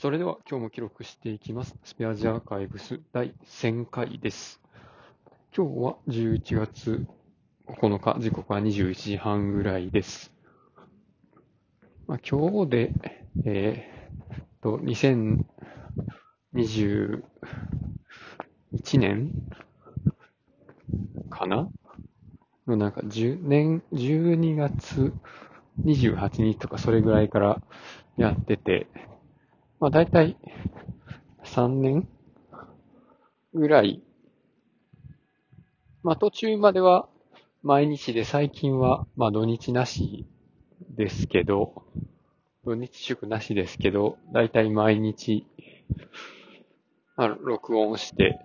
それでは今日も記録していきます。スペアジアーカイブス第1000回です。今日は11月9日、時刻は21時半ぐらいです。まあ、今日で、えーっと、2021年かな？のなんか10年、12月28日とかそれぐらいからやってて、まあ大体3年ぐらい。まあ途中までは毎日で最近はまあ土日なしですけど、土日祝なしですけど、大体毎日、まあ、録音して、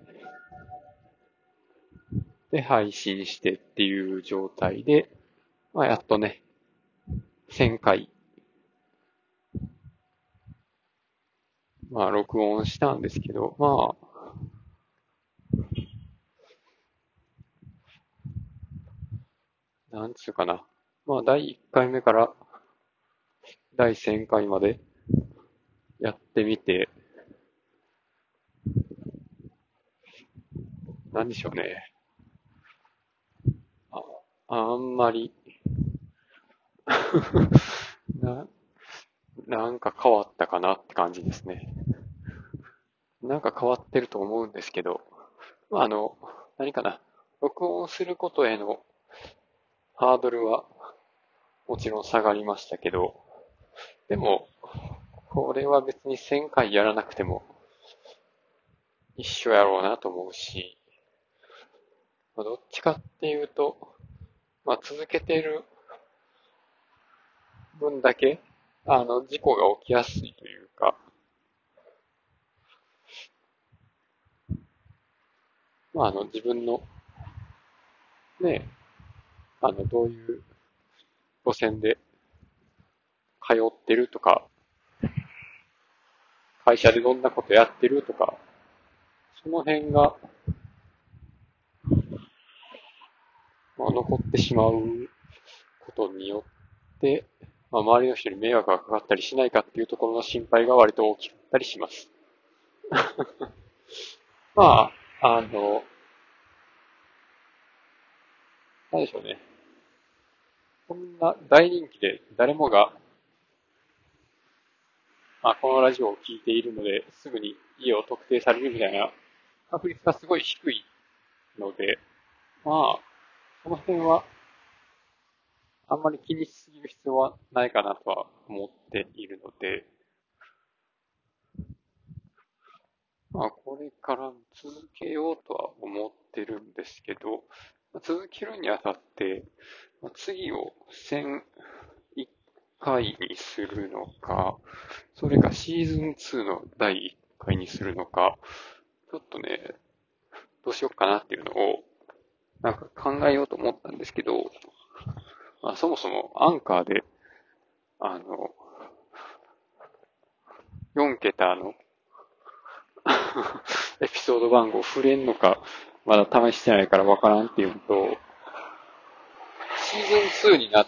で配信してっていう状態で、まあやっとね、1000回まあ、録音したんですけど、まあ、なんつうかな。まあ、第1回目から第1000回までやってみて、なんでしょうね。あ、あんまり な、なんか変わったかなって感じですね。なんか変わってると思うんですけど、まあ、あの、何かな、録音することへのハードルはもちろん下がりましたけど、でも、これは別に1000回やらなくても一緒やろうなと思うし、まあどっちかっていうと、まあ、続けてる分だけ、あの、事故が起きやすいというか、まあ、あの、自分の、ね、あの、どういう路線で通ってるとか、会社でどんなことやってるとか、その辺が、まあ、残ってしまうことによって、まあ、周りの人に迷惑がかかったりしないかっていうところの心配が割と大きかったりします。まあ、あの、なんでしょうね。こんな大人気で誰もが、あ、このラジオを聞いているので、すぐに家を特定されるみたいな確率がすごい低いので、まあ、その辺は、あんまり気にしすぎる必要はないかなとは思っているので、まあ、これから続けようとは思ってるんですけど、続けるにあたって、次を1001回にするのか、それかシーズン2の第1回にするのか、ちょっとね、どうしようかなっていうのを、なんか考えようと思ったんですけど、まあ、そもそもアンカーで、あの、4桁の エピソード番号触れんのか、まだ試してないからわからんっていうのと、シーズン2になっ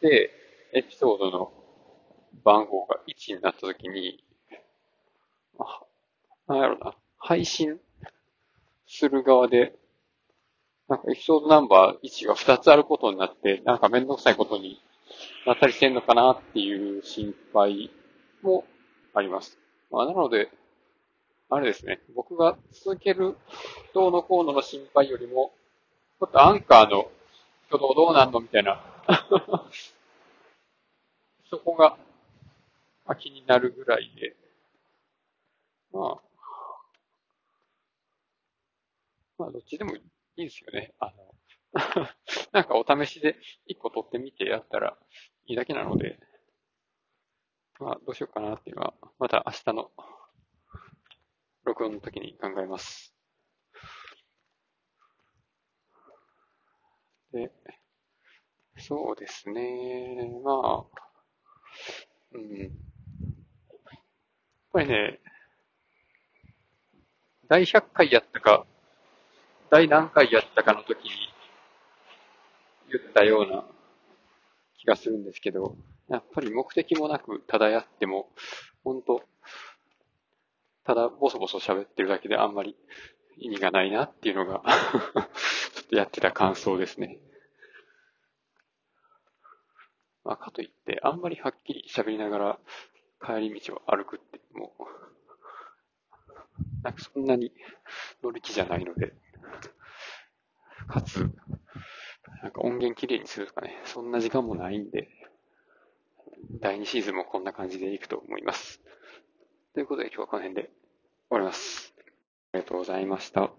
て、エピソードの番号が1になったときに、あなんやろな、配信する側で、なんかエピソードナンバー1が2つあることになって、なんかめんどくさいことになったりしてんのかなっていう心配もあります。まあ、なので、あれですね、僕が続けるどうのこうのの心配よりも、ちょっとアンカーの挙動どうなんのみたいな、そこが、まあ、気になるぐらいで、まあ、まあ、どっちでもいいですよね。あの、なんかお試しで一個取ってみてやったらいいだけなので、まあ、どうしようかなっていうのは、また明日の録音の時に考えます。で、そうですね、まあ、うん。やっぱりね、第100回やったか、第何回やったかの時に言ったような気がするんですけど、やっぱり目的もなくただやっても、本当ただボソボソ喋ってるだけであんまり意味がないなっていうのが ちょっとやってた感想ですね。まあ、かといって、あんまりはっきり喋りながら帰り道を歩くってもう、なんかそんなに乗る気じゃないので、かつ、なんか音源きれいにするとかね、そんな時間もないんで、第2シーズンもこんな感じでいくと思います。ということで今日はこの辺で終わります。ありがとうございました。